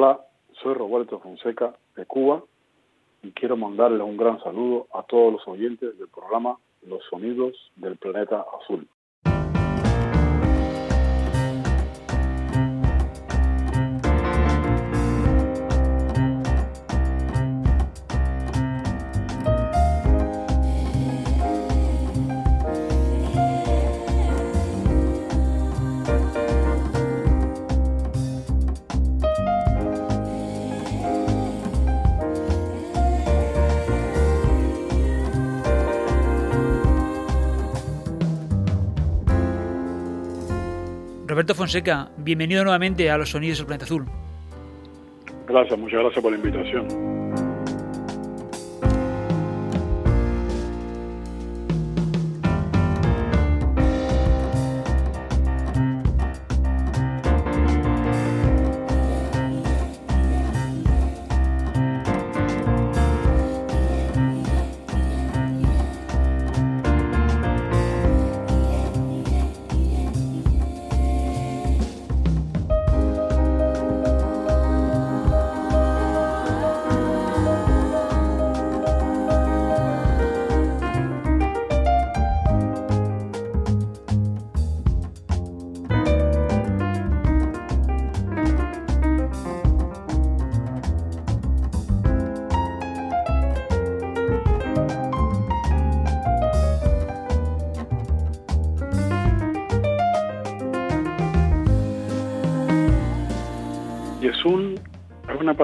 Hola, soy Roberto Fonseca de Cuba y quiero mandarle un gran saludo a todos los oyentes del programa Los Sonidos del Planeta Azul. Roberto Fonseca, bienvenido nuevamente a los Sonidos del Planeta Azul. Gracias, muchas gracias por la invitación.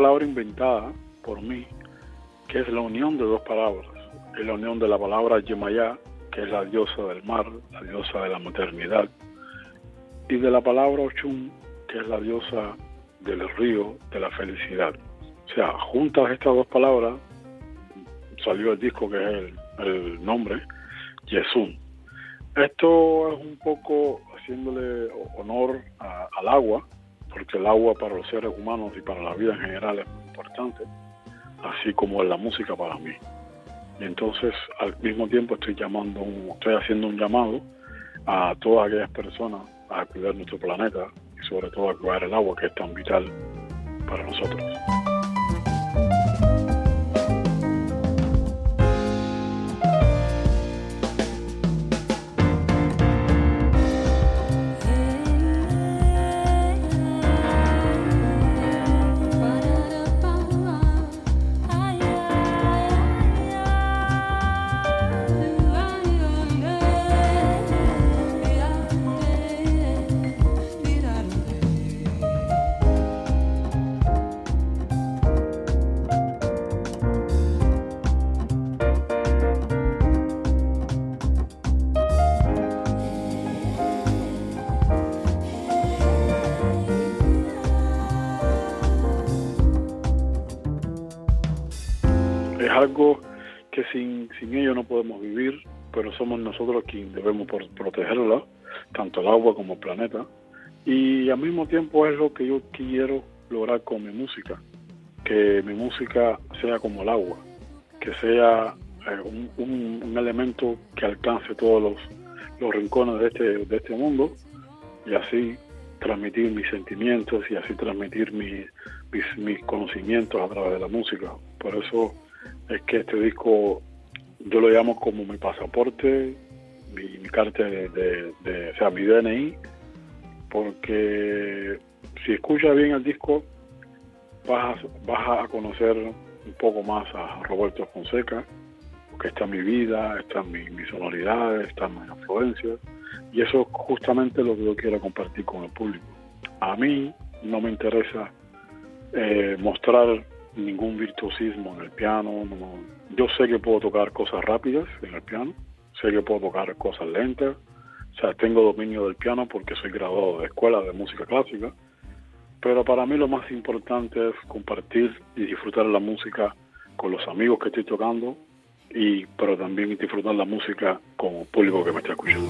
Palabra inventada por mí, que es la unión de dos palabras. Es la unión de la palabra Yemayá, que es la diosa del mar, la diosa de la maternidad, y de la palabra Ochun, que es la diosa del río, de la felicidad. O sea, juntas estas dos palabras, salió el disco que es el, nombre, Yesun. Esto es un poco haciéndole honor al agua, porque el agua para los seres humanos y para la vida en general es muy importante, así como es la música para mí. Y entonces al mismo tiempo estoy llamando, estoy haciendo un llamado a todas aquellas personas a cuidar nuestro planeta y sobre todo a cuidar el agua que es tan vital para nosotros. Algo que sin, sin ello no podemos vivir, pero somos nosotros quienes debemos protegerla, tanto el agua como el planeta. Y al mismo tiempo es lo que yo quiero lograr con mi música, que mi música sea como el agua, que sea eh, un, elemento que alcance todos los, los rincones de este, de este mundo y así transmitir mis sentimientos y así transmitir mis, mis conocimientos a través de la música. Por eso es que este disco yo lo llamo como mi pasaporte, mi, carta de, sea, mi DNI, porque si escuchas bien el disco vas, vas a conocer un poco más a Roberto Fonseca, porque está mi vida, están mi, mis sonoridades, están mis influencias, y eso es justamente lo que yo quiero compartir con el público. A mí no me interesa eh, mostrar ningún virtuosismo en el piano. Yo sé que puedo tocar cosas rápidas en el piano, sé que puedo tocar cosas lentas. O sea, tengo dominio del piano porque soy graduado de escuela de música clásica. Pero para mí lo más importante es compartir y disfrutar la música con los amigos que estoy tocando, y pero también disfrutar la música con el público que me está escuchando.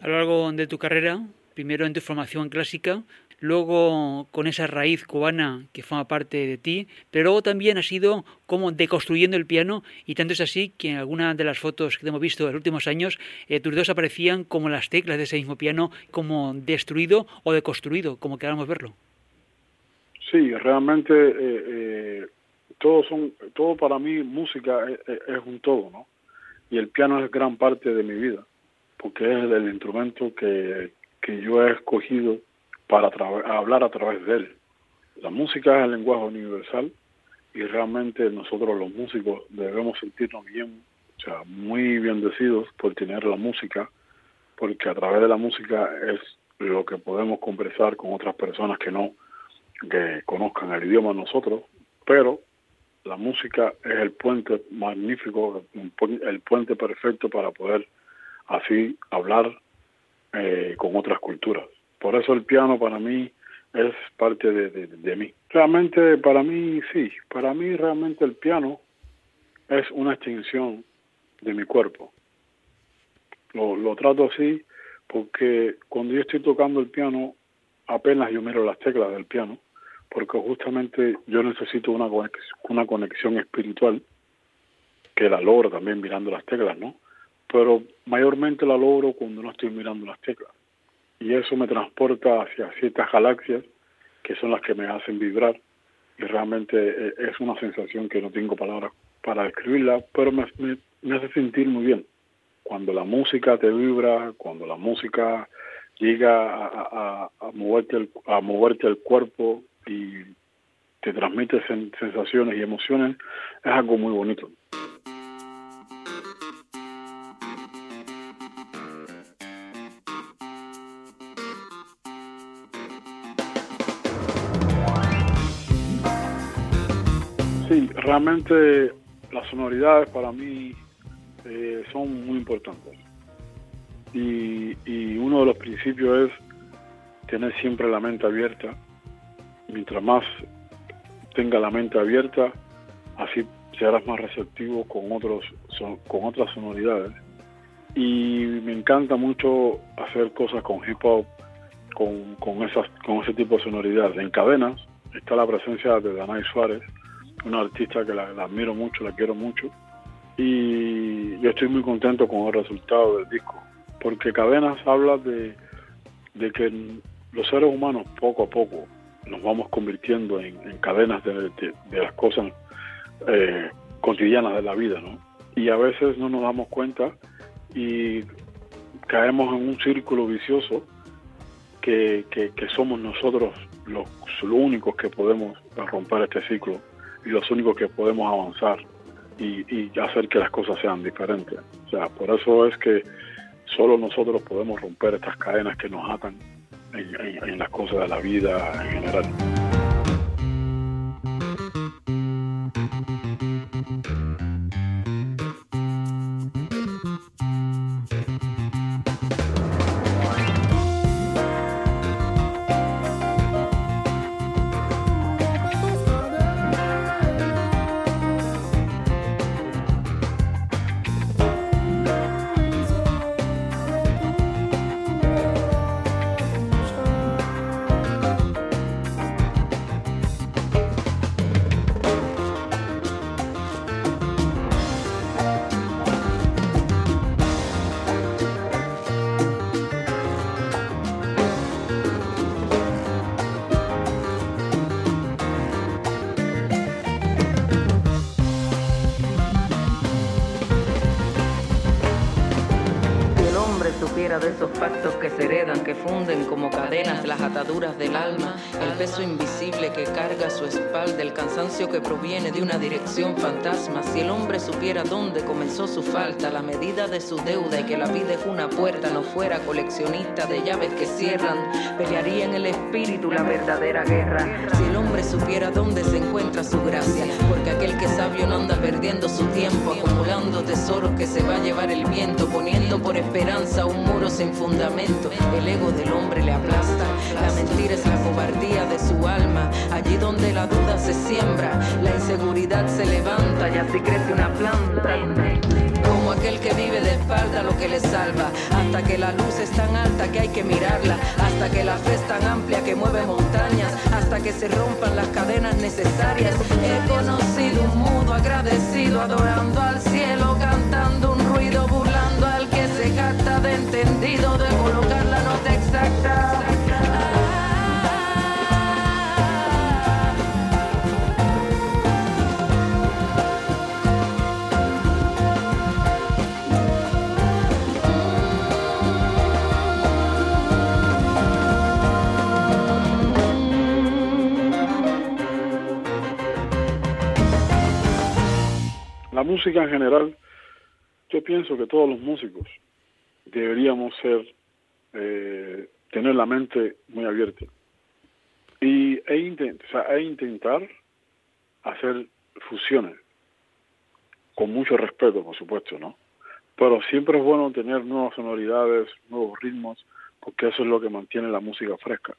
A lo largo de tu carrera primero en tu formación clásica, luego con esa raíz cubana que forma parte de ti, pero luego también ha sido como deconstruyendo el piano y tanto es así que en algunas de las fotos que hemos visto en los últimos años, eh, tus dedos aparecían como las teclas de ese mismo piano, como destruido o deconstruido, como queramos verlo. Sí, realmente eh, eh, todo, son, todo para mí música es, es, un todo, ¿no? Y el piano es gran parte de mi vida, porque es el instrumento que, que yo he escogido para hablar a través de él. La música es el lenguaje universal y realmente nosotros los músicos debemos sentirnos bien, o sea, muy bendecidos por tener la música, porque a través de la música es lo que podemos conversar con otras personas que no que conozcan el idioma nosotros, pero la música es el puente magnífico, el puente perfecto para poder así hablar eh, con otras culturas. Por eso el piano para mí es parte de, de, mí. Realmente para mí sí, para mí realmente el piano es una extensión de mi cuerpo. Lo, lo trato así porque cuando yo estoy tocando el piano apenas yo miro las teclas del piano porque justamente yo necesito una conexión, una conexión espiritual que la logro también mirando las teclas, ¿no? Pero mayormente la logro cuando no estoy mirando las teclas y eso me transporta hacia ciertas galaxias que son las que me hacen vibrar y realmente eh, es una sensación que no tengo palabras para describirla, pero me, hace sentir muy bien. Cuando la música te vibra, cuando la música llega a moverte el, a moverte el cuerpo y te transmite sensaciones y emociones, es algo muy bonito. Realmente las sonoridades para mí eh, son muy importantes. Y, uno de los principios es tener siempre la mente abierta. Mientras más tenga la mente abierta, así serás más receptivo con otros con otras sonoridades. Y me encanta mucho hacer cosas con hip hop, con, con, con ese tipo de sonoridades. En cadenas está la presencia de Danay Suárez, una artista que la, admiro mucho, la quiero mucho y yo estoy muy contento con el resultado del disco, porque Cadenas habla de, que los seres humanos poco a poco nos vamos convirtiendo en, cadenas de, las cosas eh, cotidianas de la vida, ¿no? Y a veces no nos damos cuenta y caemos en un círculo vicioso que, somos nosotros los únicos que podemos romper este ciclo y los únicos que podemos avanzar y, hacer que las cosas sean diferentes. O sea, por eso es que solo nosotros podemos romper estas cadenas que nos atan en, en las cosas de la vida en general. Del alma, el peso invisible que carga su espalda, el cansancio que proviene de una dirección fantasma. Si el hombre supiera dónde comenzó su falta, la medida de su deuda y que la vida es una puerta, no fuera coleccionista de llaves que cierran, pelearía en el espíritu la verdadera guerra. Si el hombre supiera dónde se encuentra su gracia, porque aquel que sabio no anda perdiendo su tiempo, acumulando tesoros que se va a llevar el viento, poniendo por esperanza un muro sin fundamento. El ego del hombre le aplasta, la mentira es la cobardía de su alma. Allí donde la duda se siembra, la inseguridad se levanta y así crece una planta. Como aquel que vive de espalda lo que le salva, hasta que la luz es tan alta que hay que mirarla, hasta que la fe es tan amplia que mueve montañas, hasta que se rompan las cadenas necesarias. He conocido un mundo agradecido, adorando al cielo, cantando un jacta de entendido, de colocar la nota exacta. La música en general, yo pienso que todos los músicos deberíamos ser, eh, tener la mente muy abierta y, e, intent, e intentar hacer fusiones con mucho respeto, por supuesto, ¿no? Pero siempre es bueno tener nuevas sonoridades, nuevos ritmos, porque eso es lo que mantiene la música fresca.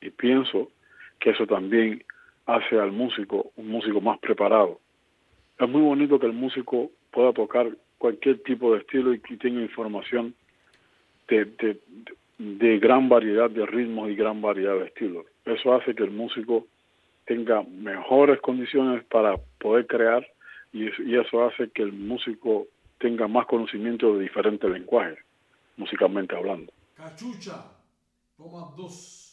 Y pienso que eso también hace al músico un músico más preparado es muy bonito que el músico pueda tocar cualquier tipo de estilo y que tenga información de, de, gran variedad de ritmos y gran variedad de estilos. Eso hace que el músico tenga mejores condiciones para poder crear y, y eso hace que el músico tenga más conocimiento de diferentes lenguajes, musicalmente hablando. Cachucha, toma dos.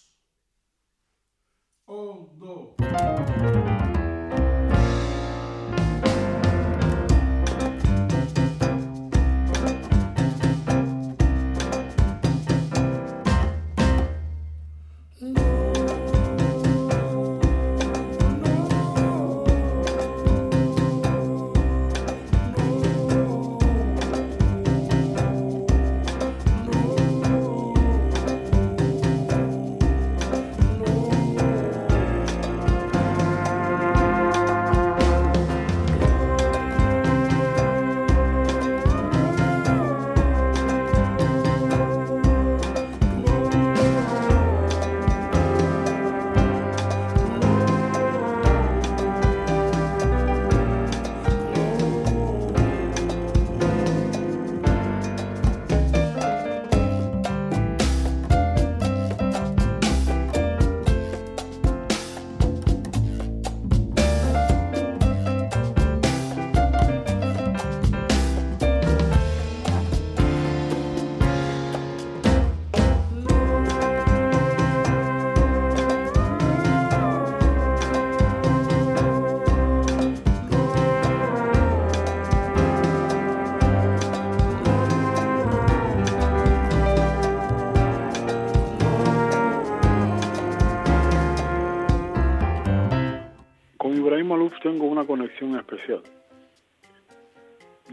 Un, dos. tengo una conexión especial.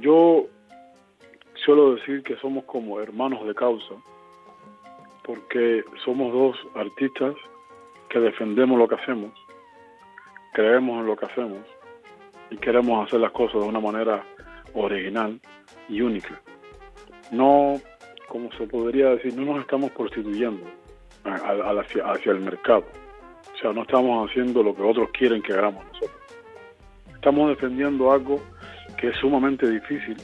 Yo suelo decir que somos como hermanos de causa, porque somos dos artistas que defendemos lo que hacemos, creemos en lo que hacemos y queremos hacer las cosas de una manera original y única. No, como se podría decir, no nos estamos prostituyendo hacia el mercado. O sea, no estamos haciendo lo que otros quieren que hagamos nosotros estamos defendiendo algo que es sumamente difícil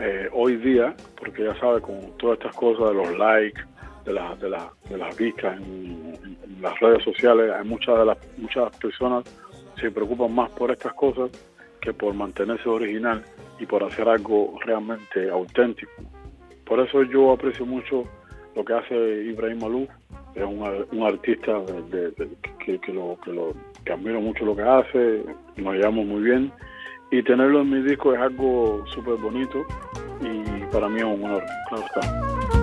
eh, hoy día, porque ya sabe, con todas estas cosas de los likes, de, las de, de las vistas en, las redes sociales, hay muchas de las muchas personas se preocupan más por estas cosas que por mantenerse original y por hacer algo realmente auténtico. Por eso yo aprecio mucho lo que hace Ibrahim Malouf, es un, un artista que, que, lo, que, lo, que admiro mucho lo que hace, nos llevamos muy bien y tenerlo en mi disco es algo súper bonito y para mí es un honor, claro está.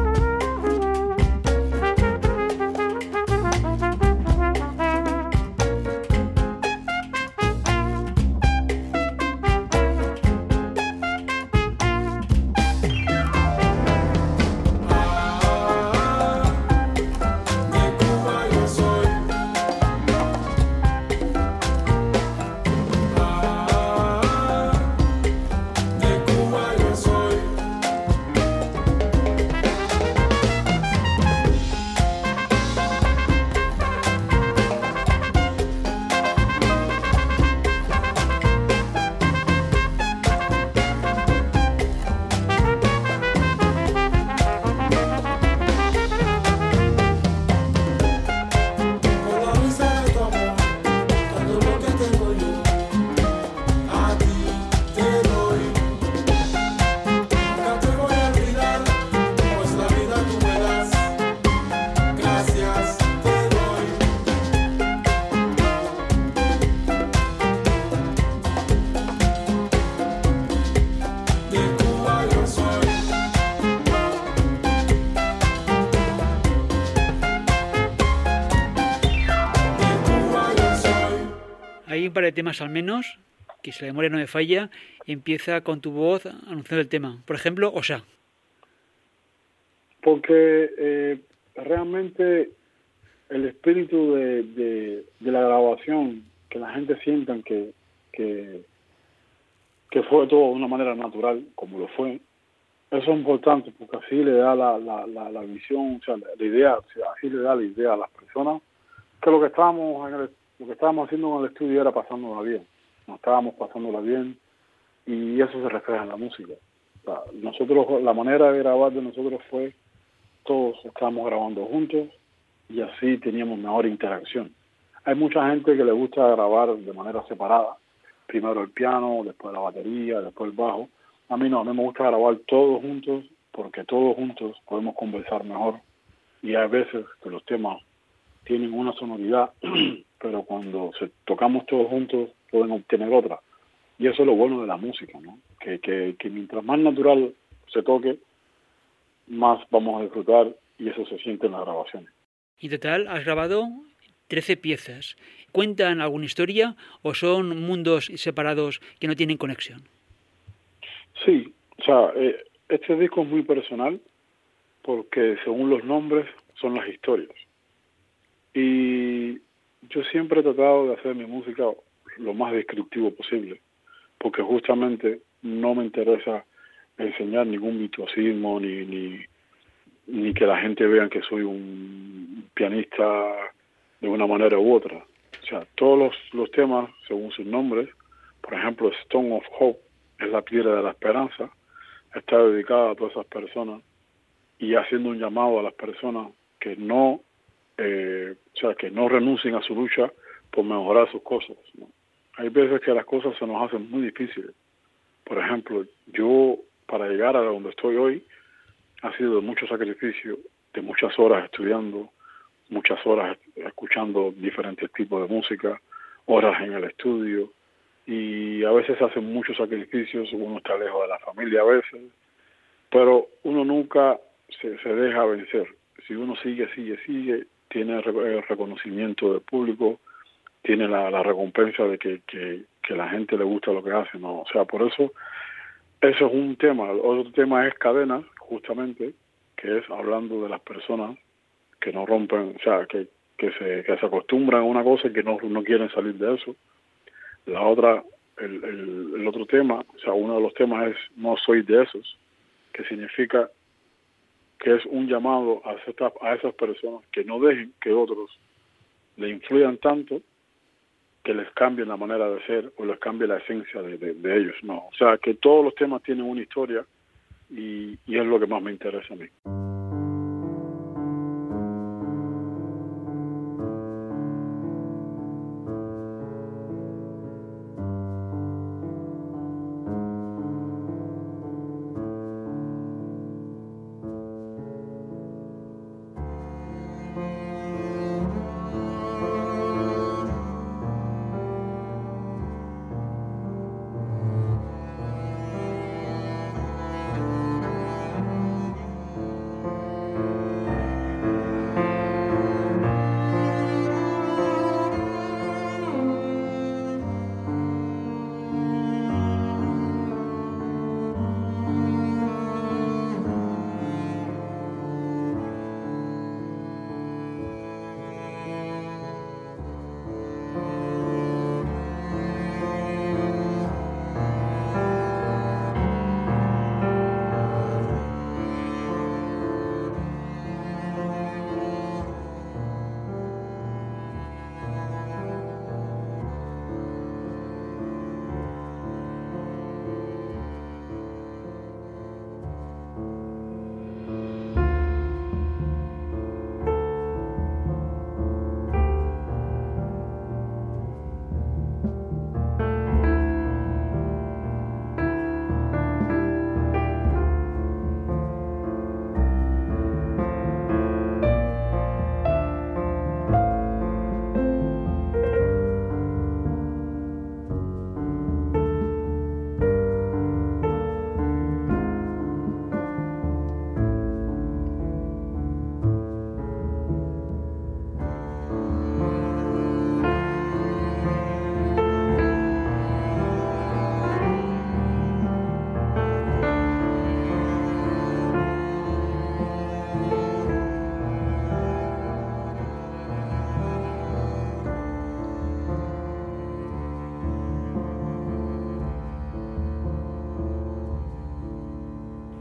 Un par de temas al menos, que si la memoria no me falla, empieza con tu voz anunciando el tema. Por ejemplo, Osa. Porque eh, realmente el espíritu de, de, la grabación, que la gente sienta que, que, que fue todo de una manera natural, como lo fue, eso es importante porque así le da la, la, la, visión, o sea, la idea, así le da la idea a las personas que lo que estábamos en el, lo que estábamos haciendo en el estudio era pasándola bien, nos estábamos pasándola bien y eso se refleja en la música. nosotros, la manera de grabar de nosotros fue todos estábamos grabando juntos y así teníamos mejor interacción. Hay mucha gente que le gusta grabar de manera separada, primero el piano, después la batería, después el bajo. A mí no, a mí me gusta grabar todos juntos porque todos juntos podemos conversar mejor y hay veces que los temas tienen una sonoridad, pero cuando se, tocamos todos juntos pueden obtener otra. Y eso es lo bueno de la música, ¿no? Que, que, que mientras más natural se toque, más vamos a disfrutar y eso se siente en las grabaciones. En total has grabado 13 piezas. ¿Cuentan alguna historia o son mundos separados que no tienen conexión? Sí, o sea, eh, este disco es muy personal porque según los nombres son las historias. Y yo siempre he tratado de hacer mi música lo más descriptivo posible, porque justamente no me interesa enseñar ningún virtuosismo ni, ni, ni que la gente vea que soy un pianista de una manera u otra. O sea, todos los, los temas, según sus nombres, por ejemplo, Stone of Hope es la piedra de la esperanza, está dedicada a todas esas personas y haciendo un llamado a las personas que no, eh, o sea, que no renuncien a su lucha por mejorar sus cosas. Hay veces que las cosas se nos hacen muy difíciles. Por ejemplo, yo para llegar a donde estoy hoy ha sido de mucho sacrificio, de muchas horas estudiando, muchas horas escuchando diferentes tipos de música, horas en el estudio y a veces hacen muchos sacrificios, uno está lejos de la familia a veces, pero uno nunca se, se deja vencer. Si uno sigue, sigue, sigue, tiene el reconocimiento del público, tiene la, recompensa de que, que, la gente le gusta lo que hace, ¿no? O sea, por eso eso es un tema. Otro tema es cadena, justamente, que es hablando de las personas que no rompen, o sea, que, que, se, acostumbran a una cosa y que no, no quieren salir de eso. La otra, el, el, el otro tema, o sea, uno de los temas es no soy de esos, que significa que es un llamado a, a esas personas que no dejen que otros le influyan tanto que les cambie la manera de ser o les cambie la esencia de, de, ellos, no. O sea, que todos los temas tienen una historia y, y es lo que más me interesa a mí.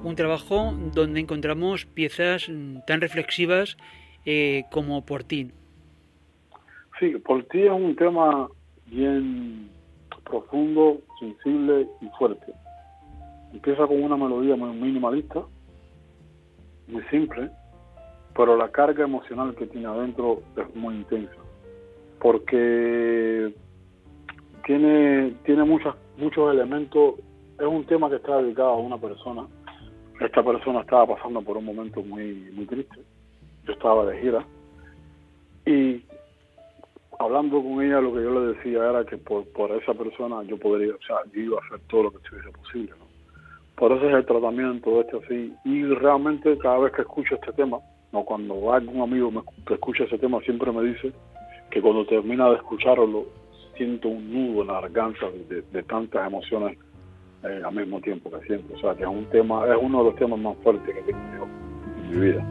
Un trabajo donde encontramos piezas tan reflexivas eh, como Por ti. Sí, Por ti es un tema bien profundo, sensible y fuerte. Empieza con una melodía muy minimalista, muy simple, pero la carga emocional que tiene adentro es muy intensa, porque tiene, tiene muchas, muchos elementos, es un tema que está dedicado a una persona, esta persona estaba pasando por un momento muy, muy triste, yo estaba de gira, y hablando con ella lo que yo le decía era que por, por esa persona yo podría, o sea, yo iba a hacer todo lo que estuviese posible. Por eso es el tratamiento este así. Y realmente cada vez que escucho este tema, no cuando algún amigo me, que escucha ese tema siempre me dice que cuando termina de escucharlo siento un nudo en la garganta de, tantas emociones eh, al mismo tiempo que siento. O sea, que es un tema, es uno de los temas más fuertes que tengo en mi vida.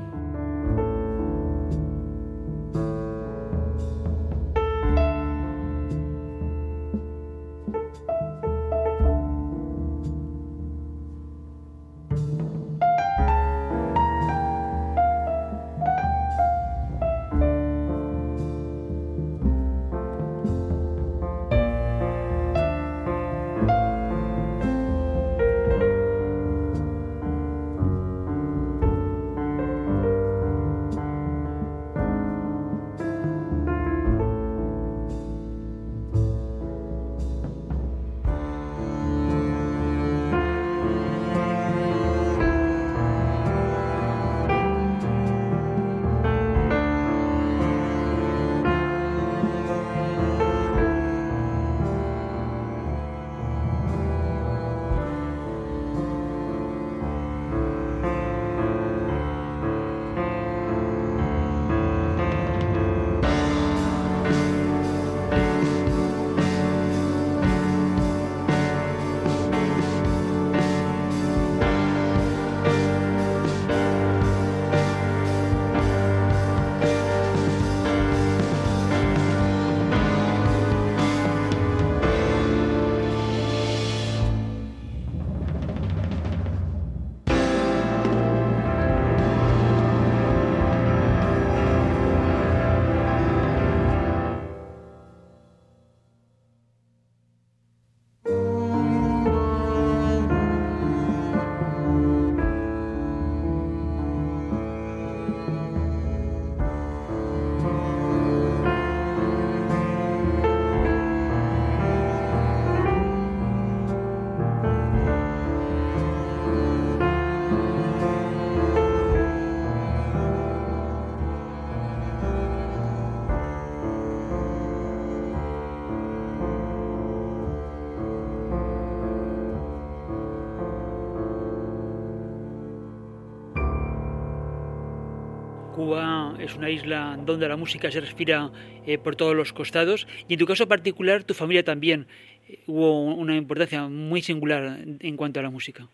Cuba es una isla donde la música se respira eh, por todos los costados y en tu caso particular tu familia también eh, hubo una importancia muy singular en cuanto a la música.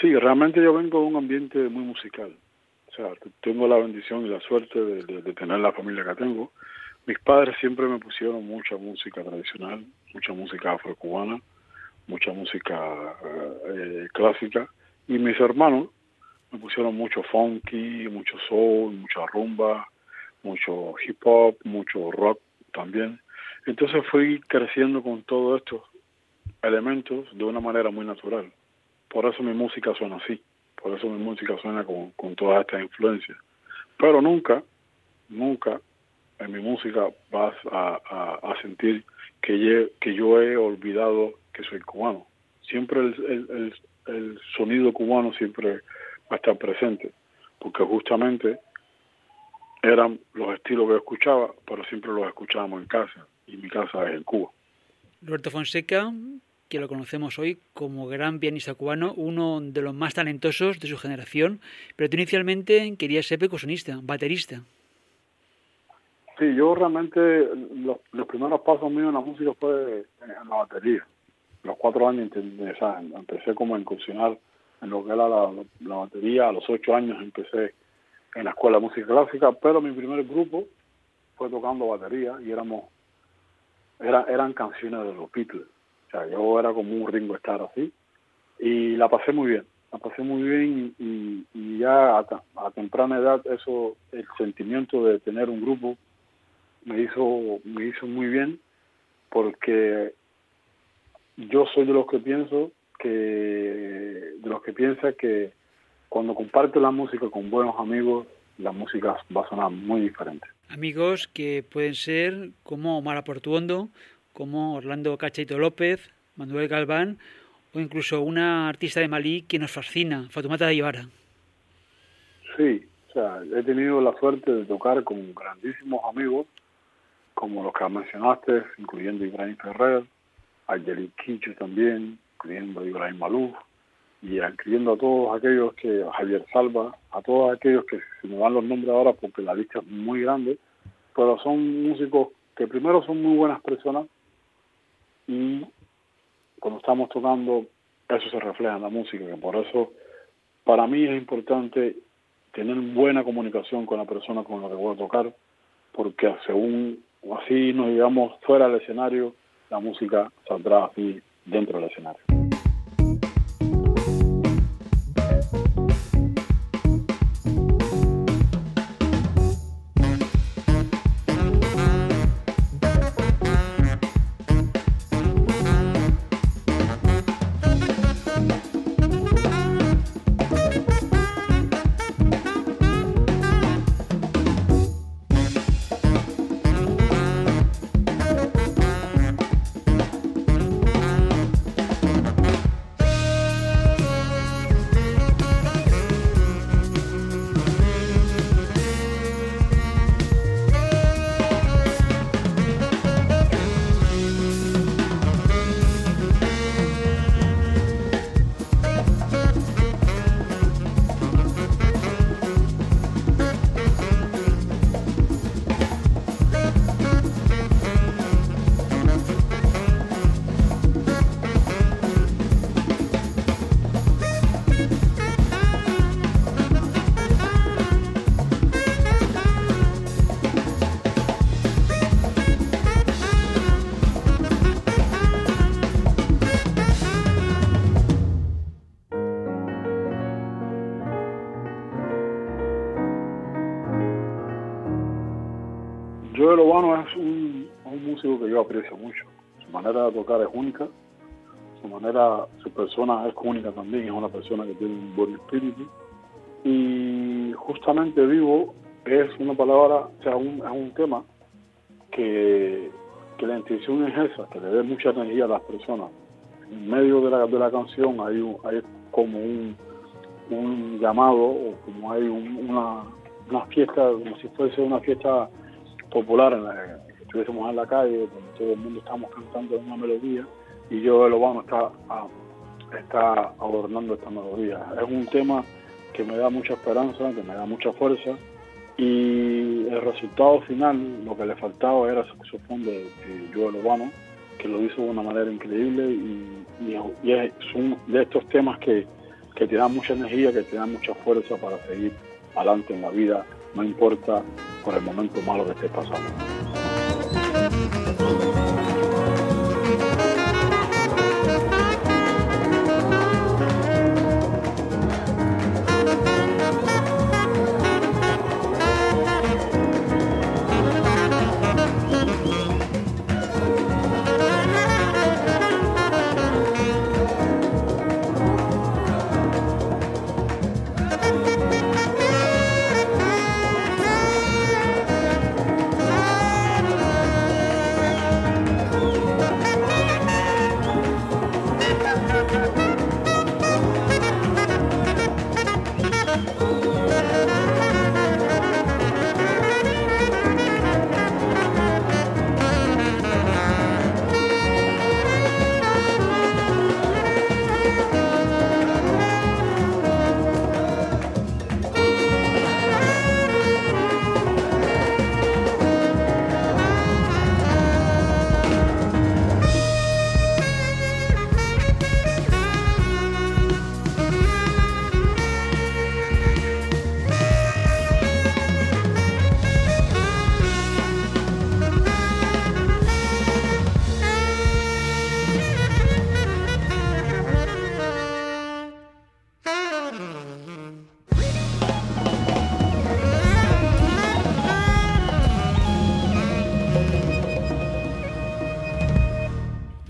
Sí, realmente yo vengo de un ambiente muy musical. O sea, tengo la bendición y la suerte de, tener la familia que tengo. Mis padres siempre me pusieron mucha música tradicional, mucha música afrocubana, mucha música eh, clásica y mis hermanos me pusieron mucho funky, mucho soul, mucha rumba, mucho hip hop, mucho rock también. Entonces fui creciendo con todos estos elementos de una manera muy natural. Por eso mi música suena así, por eso mi música suena con, con todas estas influencias. Pero nunca, nunca en mi música vas a, a, sentir que, que yo he olvidado que soy cubano. Siempre el, el, el sonido cubano siempre a estar presente, porque justamente eran los estilos que escuchaba, pero siempre los escuchábamos en casa, y mi casa es en Cuba. Roberto Fonseca, que lo conocemos hoy como gran pianista cubano, uno de los más talentosos de su generación, pero tú inicialmente querías ser percusionista, baterista. Sí, yo realmente los, los primeros pasos míos en la música fue en la batería. Los cuatro años empecé como a incursionar en lo que era la, batería. A los ocho años empecé en la escuela de música clásica, pero mi primer grupo fue tocando batería y éramos era, eran canciones de los Beatles. O sea, yo era como un Ringo estar así y la pasé muy bien. la pasé muy bien y, y ya a, a, temprana edad eso, el sentimiento de tener un grupo me hizo, me hizo muy bien porque yo soy de los que pienso que, de los que piensa que cuando comparte la música con buenos amigos, la música va a sonar muy diferente. Amigos que pueden ser como Mara Portuondo, como Orlando Cachito López, Manuel Galván o incluso una artista de Malí que nos fascina, Fatumata Ayvara. Sí, o sea, he tenido la suerte de tocar con grandísimos amigos, como los que mencionaste, incluyendo Ibrahim Ferrer, Angelique Quicho también, incluyendo Ibrahim Maluf, y incluyendo a todos aquellos que, Javier Salva, a todos aquellos que se me dan los nombres ahora porque la lista es muy grande, pero son músicos que primero son muy buenas personas y cuando estamos tocando eso se refleja en la música, que por eso para mí es importante tener buena comunicación con la persona con la que voy a tocar, porque según así nos llevamos fuera del escenario, la música saldrá así dentro del escenario. Joel Obano es un, un, músico que yo aprecio mucho. Su manera de tocar es única, su manera, su persona es única también, es una persona que tiene un buen espíritu. Y justamente vivo es una palabra, o sea, un, es un tema que, que la intención es esa, que le dé mucha energía a las personas. En medio de la, de la canción hay, un, hay como un, un llamado o como hay un, una, una fiesta, como si fuese una fiesta popular en la que estuviésemos en la calle, donde todo el mundo estamos cantando una melodía y yo el Obano está, está adornando esta melodía. Es un tema que me da mucha esperanza, que me da mucha fuerza y el resultado final, lo que le faltaba era saxofón de, de Joel Obano, que lo hizo de una manera increíble y, y, es de estos temas que, que te dan mucha energía, que te dan mucha fuerza para seguir adelante en la vida, no importa por el momento malo que esté pasando.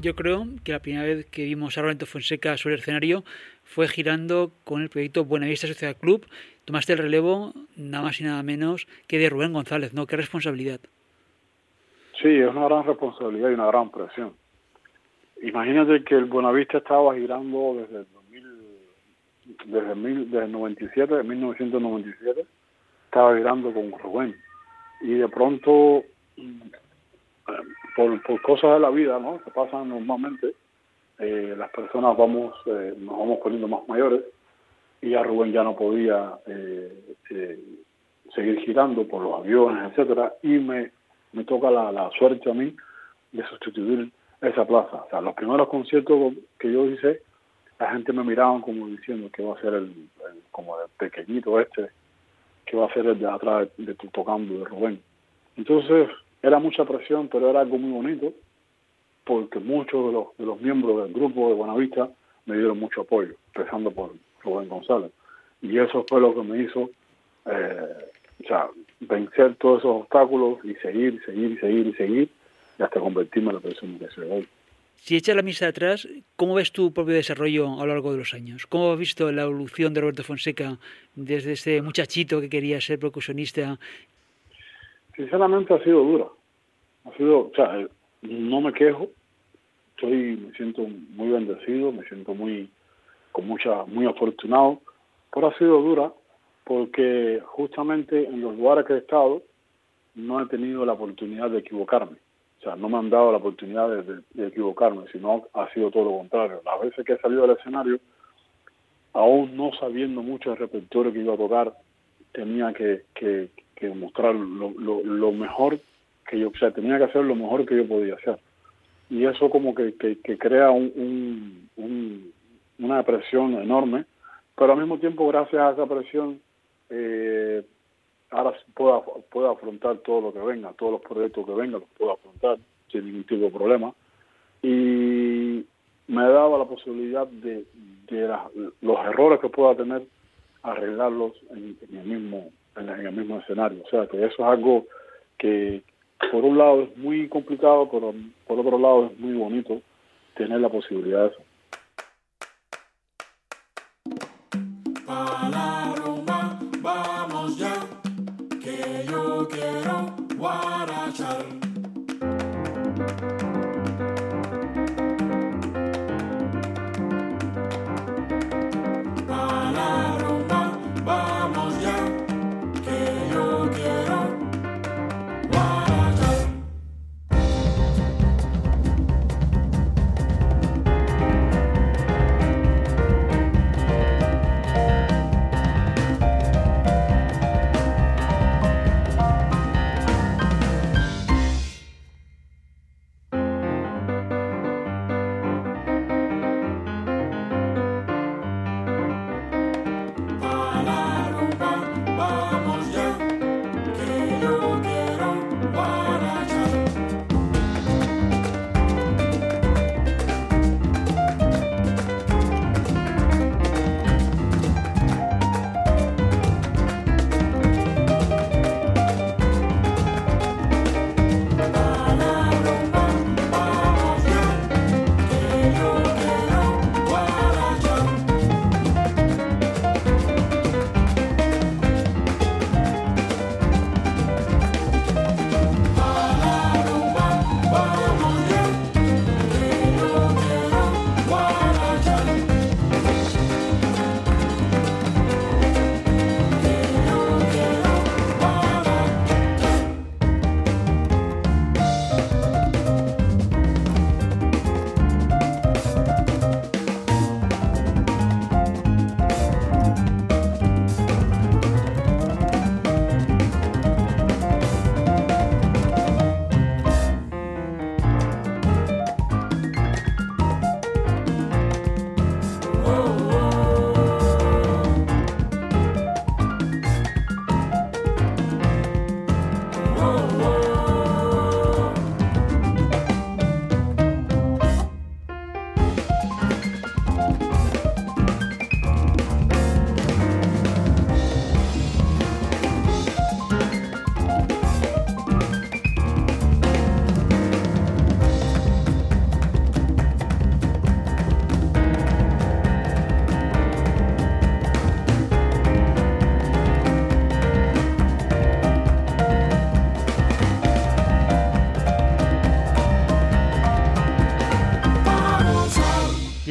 Yo creo que la primera vez que vimos a Roberto Fonseca sobre el escenario fue girando con el proyecto Buenavista Social Club. Tomaste el relevo nada más y nada menos que de Rubén González, ¿no? Qué responsabilidad. Sí, es una gran responsabilidad y una gran presión. Imagínate que el Buenavista estaba girando desde el 2000, desde, mil, el 97, de 1997, estaba girando con Rubén. Y de pronto, por, por cosas de la vida, ¿no? Que pasan normalmente, eh, las personas vamos, eh, nos vamos poniendo más mayores y ya Rubén ya no podía eh, eh, seguir girando por los aviones, etcétera, y me me toca la, la suerte a mí de sustituir esa plaza. O sea, los primeros conciertos que yo hice, la gente me miraba como diciendo que va a ser el, como el pequeñito este, que va a ser el de atrás de, tu tocando de Rubén. Entonces, era mucha presión, pero era algo muy bonito, porque muchos de los, de los miembros del grupo de Buenavista me dieron mucho apoyo, empezando por Rubén González. Y eso fue lo que me hizo eh, o sea, vencer todos esos obstáculos y seguir, seguir, seguir y seguir y hasta convertirme en la persona que soy hoy. Si echas la misa atrás, ¿cómo ves tu propio desarrollo a lo largo de los años? ¿Cómo has visto la evolución de Roberto Fonseca desde ese muchachito que quería ser percusionista? Sinceramente ha sido dura. Ha sido, o sea, no me quejo. Estoy, me siento muy bendecido, me siento muy, con mucha, muy afortunado, pero ha sido dura porque justamente en los lugares que he estado no he tenido la oportunidad de equivocarme. O sea, no me han dado la oportunidad de, equivocarme, sino ha sido todo lo contrario. Las veces que he salido al escenario, aún no sabiendo mucho del repertorio que iba a tocar, tenía que, que, mostrar lo, lo, mejor que yo, o sea, tenía que hacer lo mejor que yo podía hacer. Y eso como que, que, crea un, un, una presión enorme, pero al mismo tiempo, gracias a esa presión, eh, ahora puedo, puedo afrontar todo lo que venga, todos los proyectos que vengan los puedo afrontar sin ningún tipo de problema. Y me daba la posibilidad de, de los errores que pueda tener, arreglarlos en, el mismo en, el mismo escenario. O sea, que eso es algo que por un lado es muy complicado, pero por otro lado es muy bonito tener la posibilidad de eso.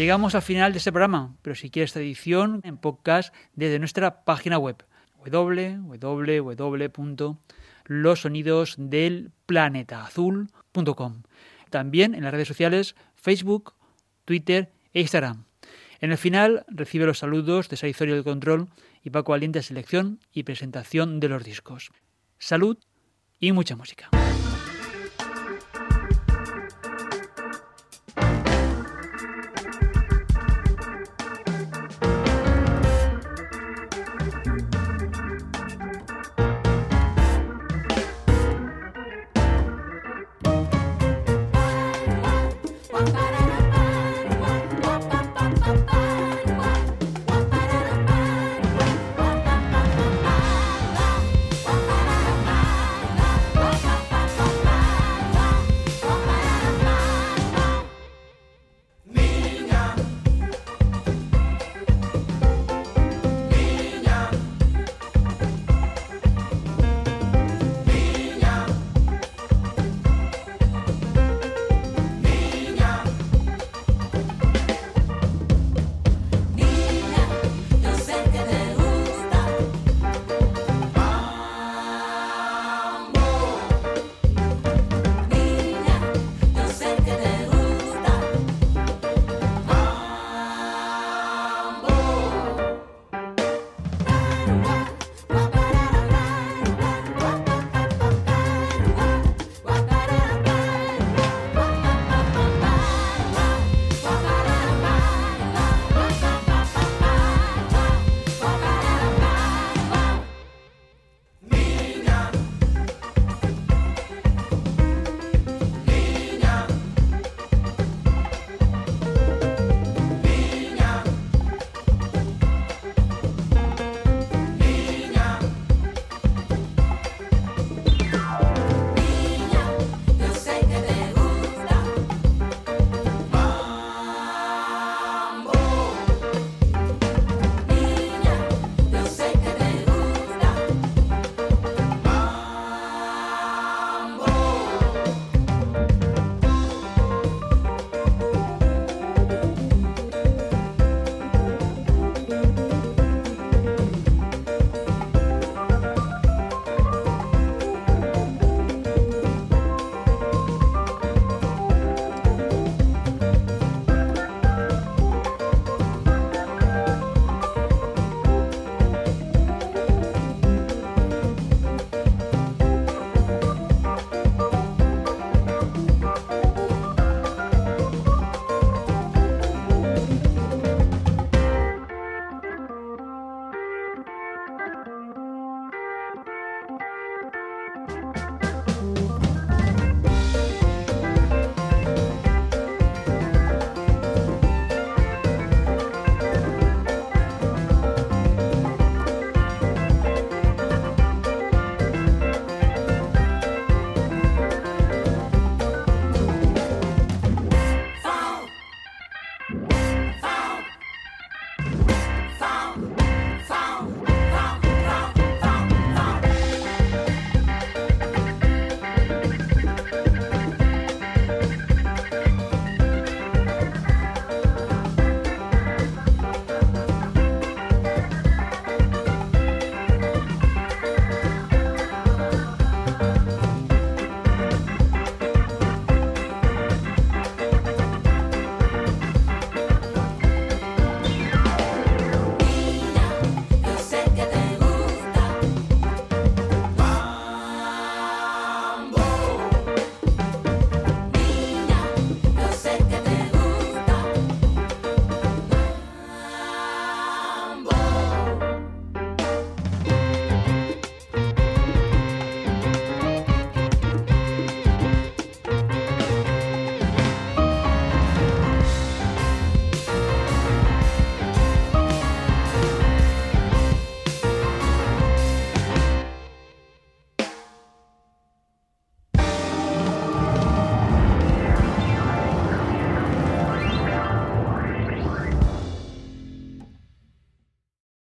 Llegamos al final de este programa, pero si quieres esta edición en podcast desde nuestra página web www.losonidosdelplanetaazul.com. También en las redes sociales Facebook, Twitter e Instagram. En el final recibe los saludos de Saizorio del Control y Paco Aliente selección y presentación de los discos. Salud y mucha música.